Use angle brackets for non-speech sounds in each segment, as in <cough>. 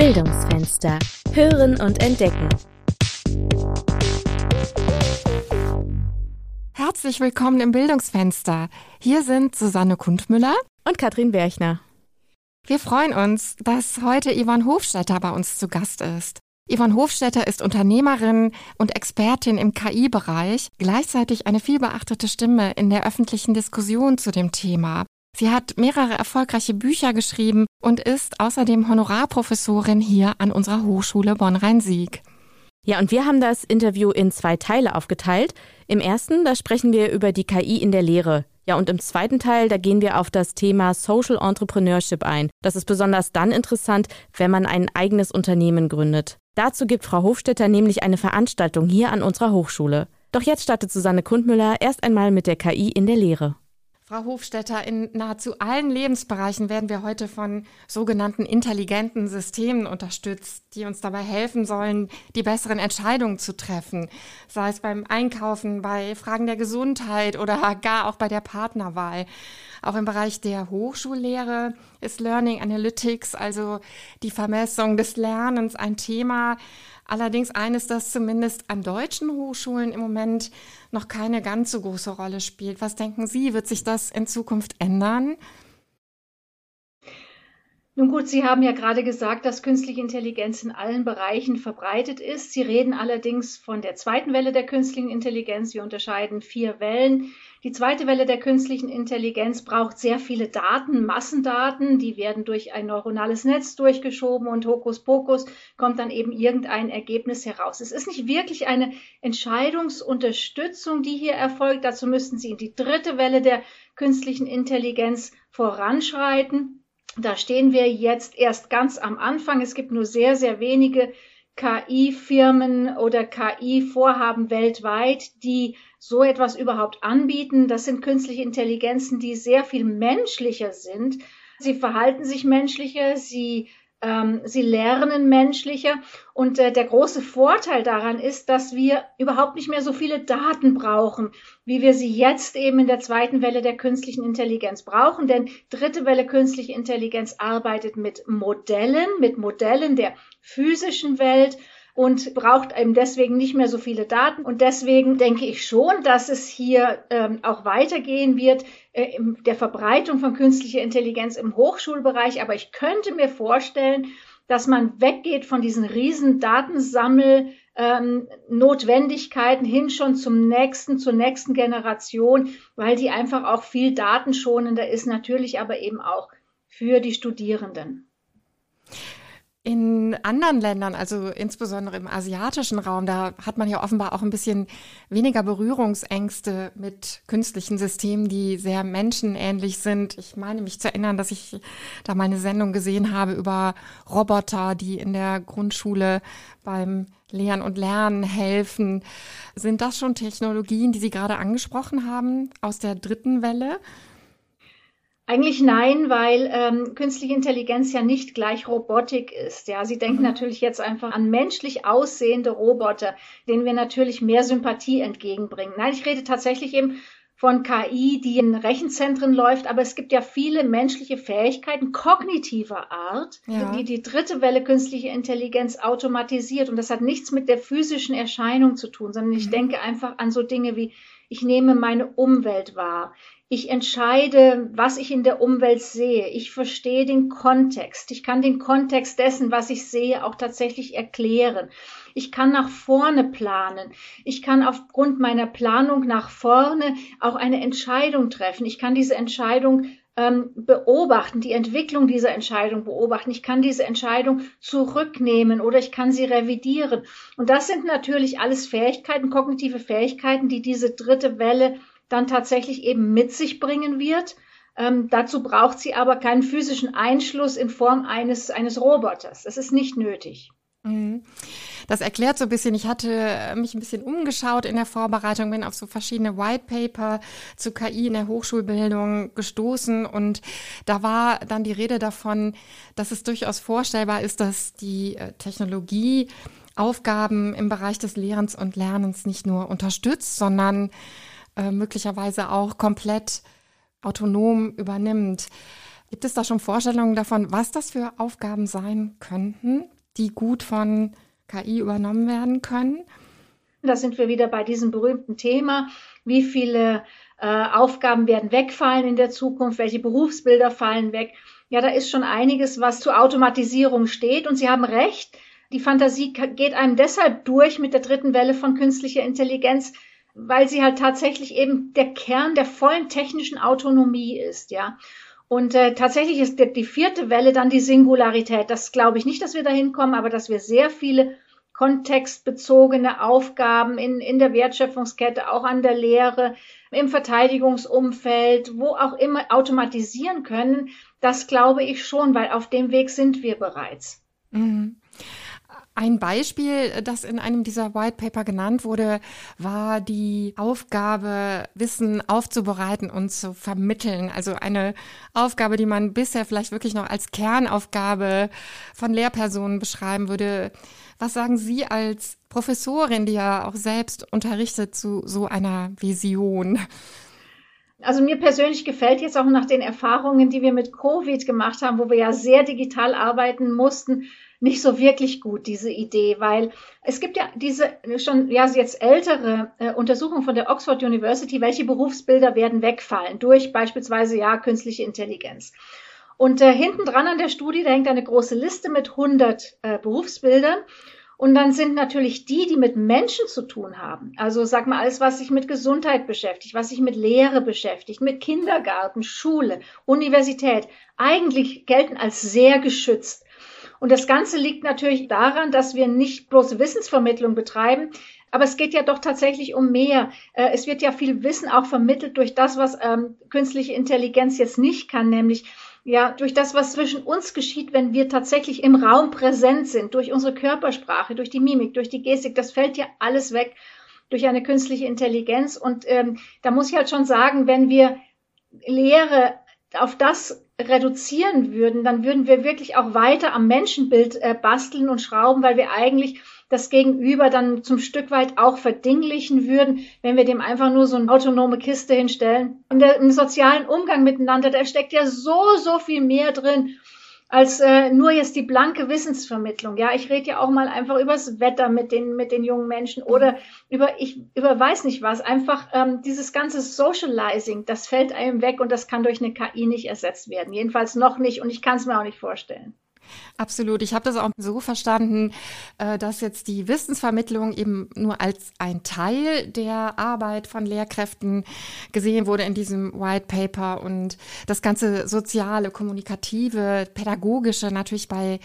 Bildungsfenster. Hören und entdecken. Herzlich willkommen im Bildungsfenster. Hier sind Susanne Kundmüller und Katrin Berchner. Wir freuen uns, dass heute Yvonne Hofstetter bei uns zu Gast ist. Yvonne Hofstetter ist Unternehmerin und Expertin im KI-Bereich, gleichzeitig eine vielbeachtete Stimme in der öffentlichen Diskussion zu dem Thema. Sie hat mehrere erfolgreiche Bücher geschrieben und ist außerdem Honorarprofessorin hier an unserer Hochschule Bonn-Rhein-Sieg. Ja, und wir haben das Interview in zwei Teile aufgeteilt. Im ersten, da sprechen wir über die KI in der Lehre. Ja, und im zweiten Teil, da gehen wir auf das Thema Social Entrepreneurship ein. Das ist besonders dann interessant, wenn man ein eigenes Unternehmen gründet. Dazu gibt Frau Hofstetter nämlich eine Veranstaltung hier an unserer Hochschule. Doch jetzt startet Susanne Kundmüller erst einmal mit der KI in der Lehre. Frau Hofstetter, in nahezu allen Lebensbereichen werden wir heute von sogenannten intelligenten Systemen unterstützt, die uns dabei helfen sollen, die besseren Entscheidungen zu treffen, sei es beim Einkaufen, bei Fragen der Gesundheit oder gar auch bei der Partnerwahl. Auch im Bereich der Hochschullehre ist Learning Analytics, also die Vermessung des Lernens, ein Thema, Allerdings eines, das zumindest an deutschen Hochschulen im Moment noch keine ganz so große Rolle spielt. Was denken Sie, wird sich das in Zukunft ändern? Nun gut, Sie haben ja gerade gesagt, dass künstliche Intelligenz in allen Bereichen verbreitet ist. Sie reden allerdings von der zweiten Welle der künstlichen Intelligenz. Wir unterscheiden vier Wellen. Die zweite Welle der künstlichen Intelligenz braucht sehr viele Daten, Massendaten, die werden durch ein neuronales Netz durchgeschoben und Hokuspokus kommt dann eben irgendein Ergebnis heraus. Es ist nicht wirklich eine Entscheidungsunterstützung, die hier erfolgt. Dazu müssten Sie in die dritte Welle der künstlichen Intelligenz voranschreiten. Da stehen wir jetzt erst ganz am Anfang. Es gibt nur sehr, sehr wenige KI-Firmen oder KI-Vorhaben weltweit, die so etwas überhaupt anbieten. Das sind künstliche Intelligenzen, die sehr viel menschlicher sind. Sie verhalten sich menschlicher, sie ähm, sie lernen menschlicher. Und äh, der große Vorteil daran ist, dass wir überhaupt nicht mehr so viele Daten brauchen, wie wir sie jetzt eben in der zweiten Welle der künstlichen Intelligenz brauchen. Denn dritte Welle künstliche Intelligenz arbeitet mit Modellen, mit Modellen der physischen Welt und braucht eben deswegen nicht mehr so viele Daten. Und deswegen denke ich schon, dass es hier ähm, auch weitergehen wird äh, in der Verbreitung von künstlicher Intelligenz im Hochschulbereich. Aber ich könnte mir vorstellen, dass man weggeht von diesen riesen Datensammel ähm, Notwendigkeiten hin schon zum nächsten, zur nächsten Generation, weil die einfach auch viel datenschonender ist, natürlich aber eben auch für die Studierenden. In anderen Ländern, also insbesondere im asiatischen Raum, da hat man ja offenbar auch ein bisschen weniger Berührungsängste mit künstlichen Systemen, die sehr menschenähnlich sind. Ich meine mich zu erinnern, dass ich da meine Sendung gesehen habe über Roboter, die in der Grundschule beim Lehren und Lernen helfen. Sind das schon Technologien, die Sie gerade angesprochen haben aus der dritten Welle? Eigentlich nein, weil ähm, künstliche Intelligenz ja nicht gleich Robotik ist. Ja, Sie denken mhm. natürlich jetzt einfach an menschlich aussehende Roboter, denen wir natürlich mehr Sympathie entgegenbringen. Nein, ich rede tatsächlich eben von KI, die in Rechenzentren läuft, aber es gibt ja viele menschliche Fähigkeiten kognitiver Art, ja. die die dritte Welle künstliche Intelligenz automatisiert. Und das hat nichts mit der physischen Erscheinung zu tun, sondern ich mhm. denke einfach an so Dinge wie, ich nehme meine Umwelt wahr. Ich entscheide, was ich in der Umwelt sehe. Ich verstehe den Kontext. Ich kann den Kontext dessen, was ich sehe, auch tatsächlich erklären. Ich kann nach vorne planen. Ich kann aufgrund meiner Planung nach vorne auch eine Entscheidung treffen. Ich kann diese Entscheidung ähm, beobachten, die Entwicklung dieser Entscheidung beobachten. Ich kann diese Entscheidung zurücknehmen oder ich kann sie revidieren. Und das sind natürlich alles Fähigkeiten, kognitive Fähigkeiten, die diese dritte Welle dann tatsächlich eben mit sich bringen wird. Ähm, dazu braucht sie aber keinen physischen Einschluss in Form eines, eines Roboters. Das ist nicht nötig. Mhm. Das erklärt so ein bisschen, ich hatte mich ein bisschen umgeschaut in der Vorbereitung, bin auf so verschiedene White Paper zu KI in der Hochschulbildung gestoßen und da war dann die Rede davon, dass es durchaus vorstellbar ist, dass die äh, Technologie Aufgaben im Bereich des Lehrens und Lernens nicht nur unterstützt, sondern äh, möglicherweise auch komplett autonom übernimmt. Gibt es da schon Vorstellungen davon, was das für Aufgaben sein könnten, die gut von KI übernommen werden können? Da sind wir wieder bei diesem berühmten Thema, wie viele äh, Aufgaben werden wegfallen in der Zukunft, welche Berufsbilder fallen weg. Ja, da ist schon einiges, was zur Automatisierung steht. Und Sie haben recht, die Fantasie geht einem deshalb durch mit der dritten Welle von künstlicher Intelligenz, weil sie halt tatsächlich eben der Kern der vollen technischen Autonomie ist, ja. Und äh, tatsächlich ist die, vierte Welle dann die Singularität. Das glaube ich nicht, dass wir dahin kommen, aber dass wir sehr viele kontextbezogene Aufgaben in, in der Wertschöpfungskette, auch an der Lehre, im Verteidigungsumfeld, wo auch immer automatisieren können, das glaube ich schon, weil auf dem Weg sind wir bereits. Mhm. Ein Beispiel, das in einem dieser White Paper genannt wurde, war die Aufgabe, Wissen aufzubereiten und zu vermitteln. Also eine Aufgabe, die man bisher vielleicht wirklich noch als Kernaufgabe von Lehrpersonen beschreiben würde. Was sagen Sie als Professorin, die ja auch selbst unterrichtet, zu so einer Vision? Also mir persönlich gefällt jetzt auch nach den Erfahrungen, die wir mit Covid gemacht haben, wo wir ja sehr digital arbeiten mussten, nicht so wirklich gut, diese Idee, weil es gibt ja diese schon ja jetzt ältere äh, Untersuchung von der Oxford University, welche Berufsbilder werden wegfallen durch beispielsweise ja künstliche Intelligenz. Und äh, hinten dran an der Studie, da hängt eine große Liste mit 100 äh, Berufsbildern. Und dann sind natürlich die, die mit Menschen zu tun haben. Also sag mal alles, was sich mit Gesundheit beschäftigt, was sich mit Lehre beschäftigt, mit Kindergarten, Schule, Universität, eigentlich gelten als sehr geschützt. Und das Ganze liegt natürlich daran, dass wir nicht bloß Wissensvermittlung betreiben, aber es geht ja doch tatsächlich um mehr. Äh, es wird ja viel Wissen auch vermittelt durch das, was ähm, künstliche Intelligenz jetzt nicht kann, nämlich ja, durch das, was zwischen uns geschieht, wenn wir tatsächlich im Raum präsent sind, durch unsere Körpersprache, durch die Mimik, durch die Gestik, das fällt ja alles weg durch eine künstliche Intelligenz. Und ähm, da muss ich halt schon sagen, wenn wir Lehre auf das reduzieren würden, dann würden wir wirklich auch weiter am Menschenbild äh, basteln und schrauben, weil wir eigentlich das Gegenüber dann zum Stück weit auch verdinglichen würden, wenn wir dem einfach nur so eine autonome Kiste hinstellen. Und der, im sozialen Umgang miteinander, da steckt ja so, so viel mehr drin als äh, nur jetzt die blanke Wissensvermittlung. Ja, ich rede ja auch mal einfach übers Wetter mit den mit den jungen Menschen oder über ich über weiß nicht was. Einfach ähm, dieses ganze Socializing, das fällt einem weg und das kann durch eine KI nicht ersetzt werden. Jedenfalls noch nicht und ich kann es mir auch nicht vorstellen. Absolut. Ich habe das auch so verstanden, äh, dass jetzt die Wissensvermittlung eben nur als ein Teil der Arbeit von Lehrkräften gesehen wurde in diesem White Paper und das ganze soziale, kommunikative, pädagogische natürlich bei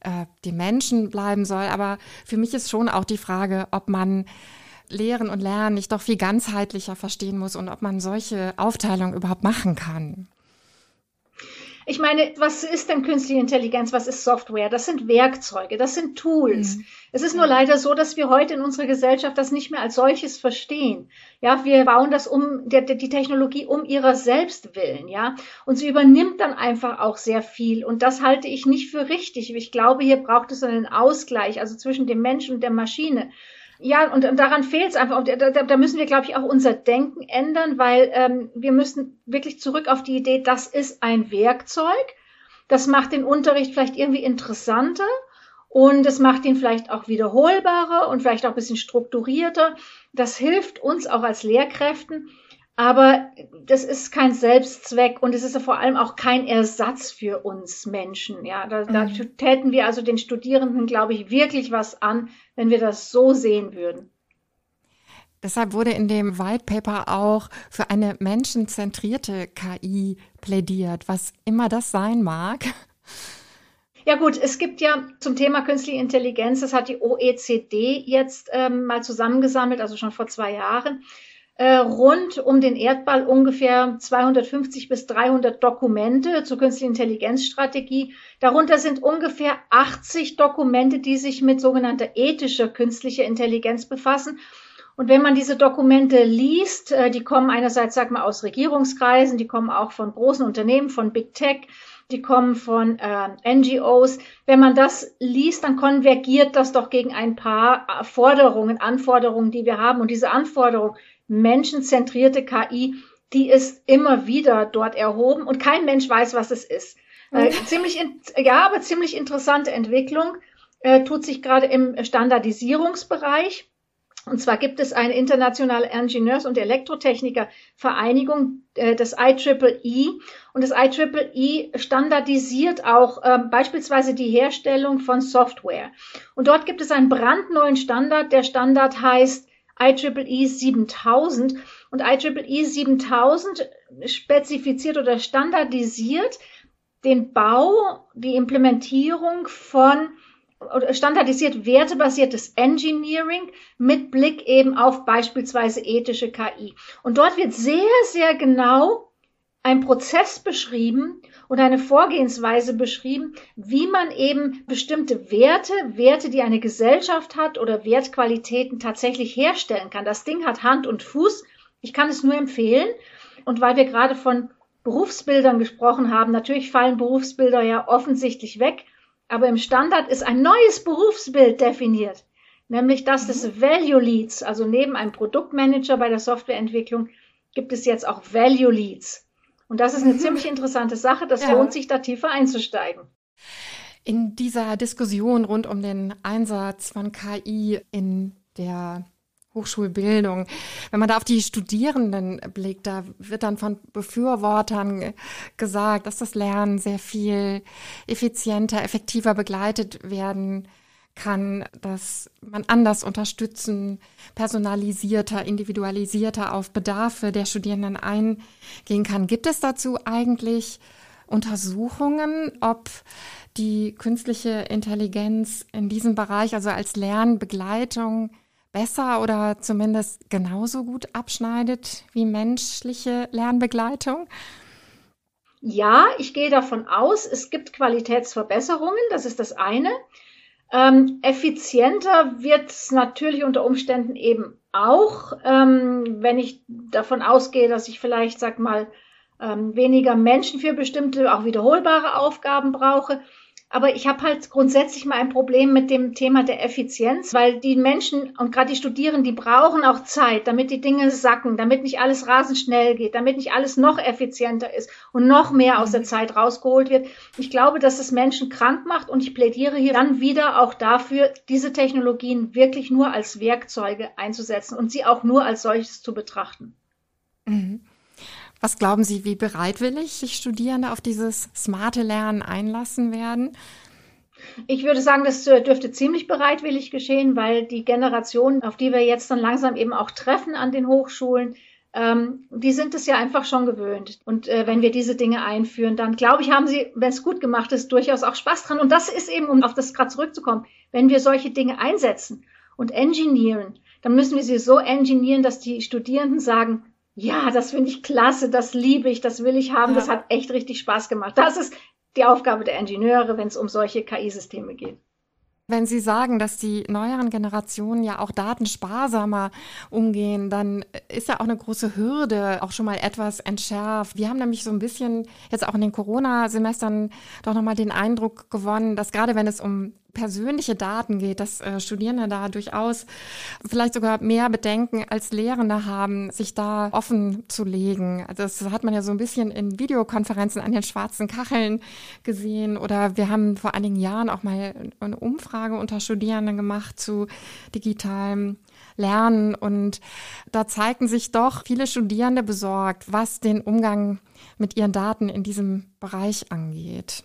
äh, den Menschen bleiben soll. Aber für mich ist schon auch die Frage, ob man Lehren und Lernen nicht doch viel ganzheitlicher verstehen muss und ob man solche Aufteilungen überhaupt machen kann. Ich meine, was ist denn künstliche Intelligenz? Was ist Software? Das sind Werkzeuge, das sind Tools. Mhm. Es ist nur leider so, dass wir heute in unserer Gesellschaft das nicht mehr als solches verstehen. Ja, wir bauen das um, der, die Technologie um ihrer selbst willen, ja. Und sie übernimmt dann einfach auch sehr viel. Und das halte ich nicht für richtig. Ich glaube, hier braucht es einen Ausgleich, also zwischen dem Menschen und der Maschine. Ja, und, daran fehlt es einfach. Und da, da müssen wir, glaube ich, auch unser Denken ändern, weil ähm, wir müssen wirklich zurück auf die Idee, das ist ein Werkzeug. Das macht den Unterricht vielleicht irgendwie interessanter und es macht ihn vielleicht auch wiederholbarer und vielleicht auch ein bisschen strukturierter. Das hilft uns auch als Lehrkräften. Aber das ist kein Selbstzweck und es ist vor allem auch kein Ersatz für uns Menschen. Ja, da, da mhm. täten wir also den Studierenden, glaube ich, wirklich was an, wenn wir das so sehen würden. Deshalb wurde in dem White Paper auch für eine menschenzentrierte KI plädiert, was immer das sein mag. Ja gut, es gibt ja zum Thema künstliche Intelligenz, das hat die OECD jetzt ähm, mal zusammengesammelt, also schon vor zwei Jahren, rund um den Erdball ungefähr 250 bis 300 Dokumente zur künstlichen Intelligenzstrategie. Darunter sind ungefähr 80 Dokumente, die sich mit sogenannter ethischer künstlicher Intelligenz befassen. Und wenn man diese Dokumente liest, äh, die kommen einerseits, sag mal, aus Regierungskreisen, die kommen auch von großen Unternehmen, von Big Tech, die kommen von äh, NGOs. Wenn man das liest, dann konvergiert das doch gegen ein paar Forderungen, Anforderungen, die wir haben. Und diese Anforderungen menschenzentrierte KI die ist immer wieder dort erhoben und kein Mensch weiß, was es ist. Äh, ziemlich, in, ja, aber ziemlich interessante Entwicklung äh, tut sich gerade im Standardisierungsbereich. Und zwar gibt es eine internationale Ingenieurs- und Elektrotechniker-Vereinigung, äh, das IEEE. E. Und das IEEE e standardisiert auch äh, beispielsweise die Herstellung von Software. Und dort gibt es einen brandneuen Standard. Der Standard heißt IEEE 7000. Und IEEE 7000 spezifiziert oder standardisiert den Bau, die Implementierung von standardisiert wertebasiertes Engineering mit Blick eben auf beispielsweise ethische KI. Und dort wird sehr, sehr genau ein Prozess beschrieben und eine Vorgehensweise beschrieben, wie man eben bestimmte Werte, Werte, die eine Gesellschaft hat oder Wertqualitäten tatsächlich herstellen kann. Das Ding hat Hand und Fuß. Ich kann es nur empfehlen. Und weil wir gerade von Berufsbildern gesprochen haben, natürlich fallen Berufsbilder ja offensichtlich weg. Aber im Standard ist ein neues Berufsbild definiert, nämlich das des mhm. Value Leads. Also neben einem Produktmanager bei der Softwareentwicklung gibt es jetzt auch Value Leads. Und das ist eine mhm. ziemlich interessante Sache. Das ja. lohnt sich, da tiefer einzusteigen. In dieser Diskussion rund um den Einsatz von KI in der Hochschulbildung. Wenn man da auf die Studierenden blickt, da wird dann von Befürwortern gesagt, dass das Lernen sehr viel effizienter, effektiver begleitet werden kann, dass man anders unterstützen, personalisierter, individualisierter auf Bedarfe der Studierenden eingehen kann. Gibt es dazu eigentlich Untersuchungen, ob die künstliche Intelligenz in diesem Bereich, also als Lernbegleitung, besser oder zumindest genauso gut abschneidet wie menschliche Lernbegleitung? Ja, ich gehe davon aus, es gibt Qualitätsverbesserungen, das ist das eine. Ähm, effizienter wird es natürlich unter Umständen eben auch, ähm, wenn ich davon ausgehe, dass ich vielleicht, sag mal, ähm, weniger Menschen für bestimmte, auch wiederholbare Aufgaben brauche. Aber ich habe halt grundsätzlich mal ein Problem mit dem Thema der Effizienz, weil die Menschen und gerade die Studierenden, die brauchen auch Zeit, damit die Dinge sacken, damit nicht alles rasend schnell geht, damit nicht alles noch effizienter ist und noch mehr aus der mhm. Zeit rausgeholt wird. Ich glaube, dass es Menschen krank macht und ich plädiere hier dann wieder auch dafür, diese Technologien wirklich nur als Werkzeuge einzusetzen und sie auch nur als solches zu betrachten. Mhm. Was glauben Sie, wie bereitwillig sich Studierende auf dieses smarte Lernen einlassen werden? Ich würde sagen, das äh, dürfte ziemlich bereitwillig geschehen, weil die Generation, auf die wir jetzt dann langsam eben auch treffen an den Hochschulen, ähm, die sind es ja einfach schon gewöhnt. Und äh, wenn wir diese Dinge einführen, dann glaube ich, haben sie, wenn es gut gemacht ist, durchaus auch Spaß dran. Und das ist eben, um auf das gerade zurückzukommen, wenn wir solche Dinge einsetzen und engineeren, dann müssen wir sie so engineeren, dass die Studierenden sagen, ja, das finde ich klasse, das liebe ich, das will ich haben, ja. das hat echt richtig Spaß gemacht. Das ist die Aufgabe der Ingenieure, wenn es um solche KI-Systeme geht. Wenn Sie sagen, dass die neueren Generationen ja auch datensparsamer umgehen, dann ist ja auch eine große Hürde auch schon mal etwas entschärft. Wir haben nämlich so ein bisschen jetzt auch in den Corona-Semestern doch nochmal den Eindruck gewonnen, dass gerade wenn es um persönliche Daten geht, dass äh, Studierende da durchaus vielleicht sogar mehr Bedenken als Lehrende haben, sich da offen zu legen. Das hat man ja so ein bisschen in Videokonferenzen an den schwarzen Kacheln gesehen oder wir haben vor einigen Jahren auch mal eine Umfrage unter Studierenden gemacht zu digitalem Lernen und da zeigten sich doch viele Studierende besorgt, was den Umgang mit ihren Daten in diesem Bereich angeht.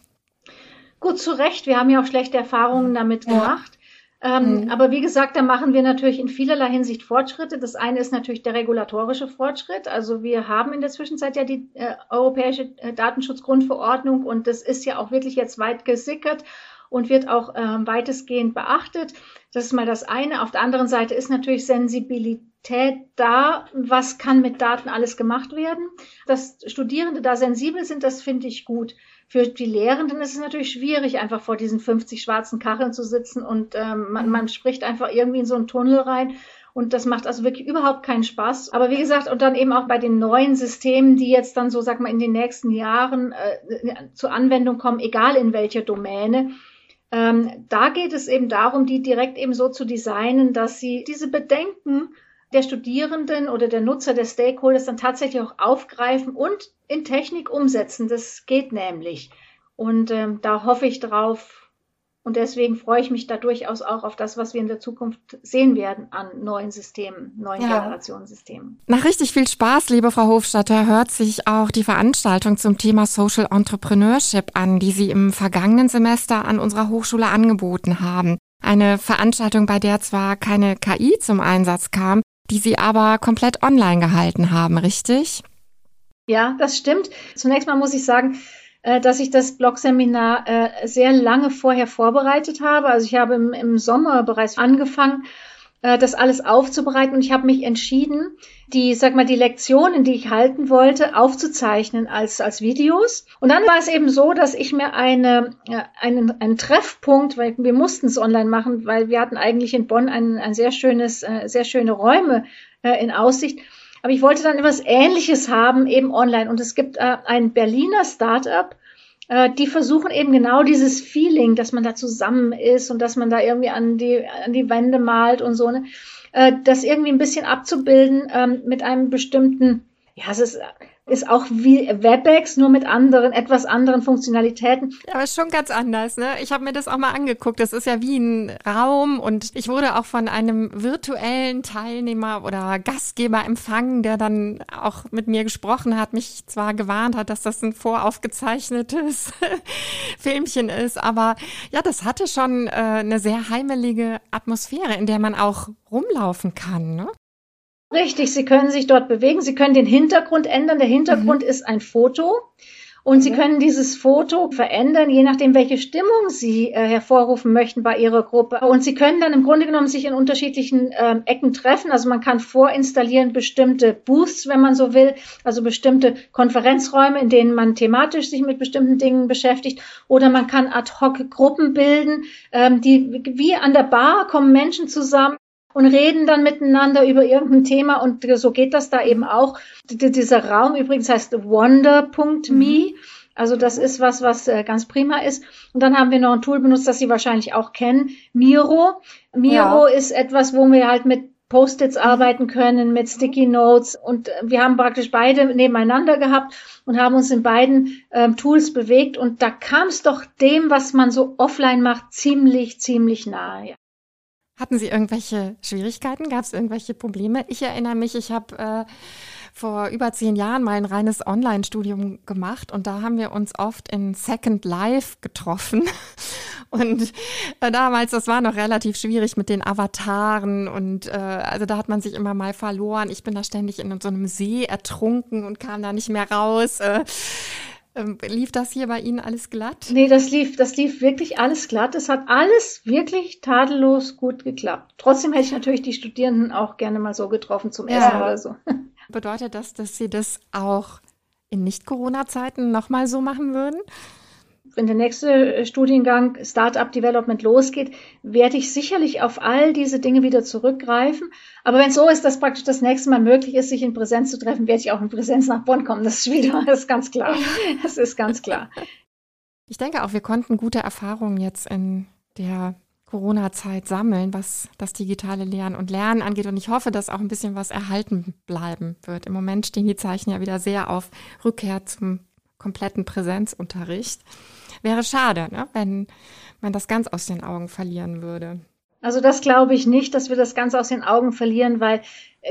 Gut, zu Recht. Wir haben ja auch schlechte Erfahrungen damit gemacht. Ja. Ähm, mhm. Aber wie gesagt, da machen wir natürlich in vielerlei Hinsicht Fortschritte. Das eine ist natürlich der regulatorische Fortschritt. Also wir haben in der Zwischenzeit ja die äh, europäische äh, Datenschutzgrundverordnung und das ist ja auch wirklich jetzt weit gesickert und wird auch äh, weitestgehend beachtet. Das ist mal das eine. Auf der anderen Seite ist natürlich Sensibilität da. Was kann mit Daten alles gemacht werden? Dass Studierende da sensibel sind, das finde ich gut. Für die Lehrenden ist es natürlich schwierig, einfach vor diesen 50 schwarzen Kacheln zu sitzen und ähm, man, man spricht einfach irgendwie in so einen Tunnel rein. Und das macht also wirklich überhaupt keinen Spaß. Aber wie gesagt, und dann eben auch bei den neuen Systemen, die jetzt dann so, sag mal, in den nächsten Jahren äh, zur Anwendung kommen, egal in welcher Domäne, ähm, da geht es eben darum, die direkt eben so zu designen, dass sie diese Bedenken der Studierenden oder der Nutzer der Stakeholders dann tatsächlich auch aufgreifen und in Technik umsetzen. Das geht nämlich. Und ähm, da hoffe ich drauf, und deswegen freue ich mich da durchaus auch auf das, was wir in der Zukunft sehen werden an neuen Systemen, neuen ja. Generationensystemen. Nach richtig viel Spaß, liebe Frau Hofstatter, hört sich auch die Veranstaltung zum Thema Social Entrepreneurship an, die Sie im vergangenen Semester an unserer Hochschule angeboten haben. Eine Veranstaltung, bei der zwar keine KI zum Einsatz kam, die Sie aber komplett online gehalten haben, richtig? Ja, das stimmt. Zunächst mal muss ich sagen, äh, dass ich das Blog-Seminar äh, sehr lange vorher vorbereitet habe. Also ich habe im, im Sommer bereits angefangen, äh, das alles aufzubereiten und ich habe mich entschieden, die, sag mal, die Lektionen, die ich halten wollte, aufzuzeichnen als, als Videos. Und dann war es eben so, dass ich mir eine, einen, einen Treffpunkt, weil wir mussten es online machen, weil wir hatten eigentlich in Bonn ein, ein sehr schönes, sehr schöne Räume in Aussicht. Aber ich wollte dann etwas Ähnliches haben, eben online. Und es gibt äh, ein Berliner Startup, äh, die versuchen eben genau dieses Feeling, dass man da zusammen ist und dass man da irgendwie an die, an die Wände malt und so, ne? äh, das irgendwie ein bisschen abzubilden ähm, mit einem bestimmten, ja, es ist ist auch wie WebEx, nur mit anderen, etwas anderen Funktionalitäten. Ja, aber schon ganz anders, ne? Ich habe mir das auch mal angeguckt. Das ist ja wie ein Raum und ich wurde auch von einem virtuellen Teilnehmer oder Gastgeber empfangen, der dann auch mit mir gesprochen hat, mich zwar gewarnt hat, dass das ein voraufgezeichnetes <laughs> Filmchen ist, aber ja, das hatte schon äh, eine sehr heimelige Atmosphäre, in der man auch rumlaufen kann, ne? Richtig, Sie können sich dort bewegen. Sie können den Hintergrund ändern. Der Hintergrund mhm. ist ein Foto. Und Sie können dieses Foto verändern, je nachdem, welche Stimmung Sie äh, hervorrufen möchten bei Ihrer Gruppe. Und Sie können dann im Grunde genommen sich in unterschiedlichen ähm, Ecken treffen. Also man kann vorinstallieren bestimmte Booths, wenn man so will, also bestimmte Konferenzräume, in denen man thematisch sich mit bestimmten Dingen beschäftigt. Oder man kann ad hoc Gruppen bilden, ähm, die wie an der Bar kommen Menschen zusammen und reden dann miteinander über irgendein Thema und so geht das da eben auch. D dieser Raum übrigens heißt wonder.me. Mhm. Also das ist was, was äh, ganz prima ist. Und dann haben wir noch ein Tool benutzt, das Sie wahrscheinlich auch kennen, Miro. Miro ja. ist etwas, wo wir halt mit Post-its arbeiten können, mit Sticky Notes. Und wir haben praktisch beide nebeneinander gehabt und haben uns in beiden ähm, Tools bewegt. Und da kam es doch dem, was man so offline macht, ziemlich, ziemlich nahe. Ja. Hatten Sie irgendwelche Schwierigkeiten? Gab es irgendwelche Probleme? Ich erinnere mich, ich habe äh, vor über zehn Jahren mal ein reines Online-Studium gemacht und da haben wir uns oft in Second Life getroffen. <laughs> Und äh, damals, das war noch relativ schwierig mit den Avataren und äh, also da hat man sich immer mal verloren. Ich bin da ständig in so einem See ertrunken und kam da nicht mehr raus. Äh, ähm, lief das hier bei Ihnen alles glatt? Nee, das lief, das lief wirklich alles glatt. Es hat alles wirklich tadellos gut geklappt. Trotzdem hätte ich natürlich die Studierenden auch gerne mal so getroffen zum ja. Essen oder so. <laughs> Bedeutet das, dass Sie das auch in Nicht-Corona-Zeiten nochmal so machen würden? Wenn der nächste äh, Studiengang Startup Development losgeht, werde ich sicherlich auf all diese Dinge wieder zurückgreifen. Aber wenn es so ist, dass praktisch das nächste Mal möglich ist, sich in Präsenz zu treffen, werde ich auch in Präsenz nach Bonn kommen. Das ist wieder, <laughs> das ist ganz klar. Das ist ganz klar. Ich denke auch, wir konnten gute Erfahrungen jetzt in der Corona-Zeit sammeln, was das digitale Lehren und Lernen angeht. Und ich hoffe, dass auch ein bisschen was erhalten bleiben wird. Im Moment stehen die Zeichen ja wieder sehr auf Rückkehr zum kompletten Präsenzunterricht. Wäre schade, ne? wenn man das ganz aus den Augen verlieren würde. Also das glaube ich nicht, dass wir das ganz aus den Augen verlieren, weil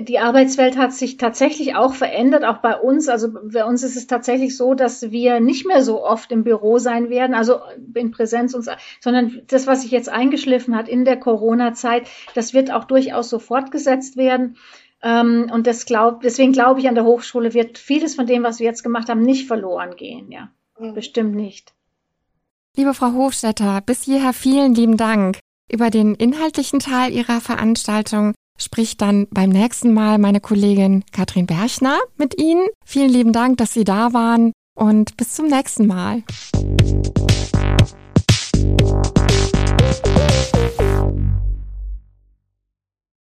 die Arbeitswelt hat sich tatsächlich auch verändert, auch bei uns. Also bei uns ist es tatsächlich so, dass wir nicht mehr so oft im Büro sein werden, also in Präsenz uns, sondern das, was sich jetzt eingeschliffen hat in der Corona-Zeit, das wird auch durchaus so fortgesetzt werden. Ähm, und das glaub, deswegen glaube ich, an der Hochschule wird vieles von dem, was wir jetzt gemacht haben, nicht verloren gehen. Ja, mhm. bestimmt nicht. Liebe Frau Hofstetter, bis hierher vielen lieben Dank. Über den inhaltlichen Teil Ihrer Veranstaltung spricht dann beim nächsten Mal meine Kollegin Katrin Berchner mit Ihnen. Vielen lieben Dank, dass Sie da waren und bis zum nächsten Mal.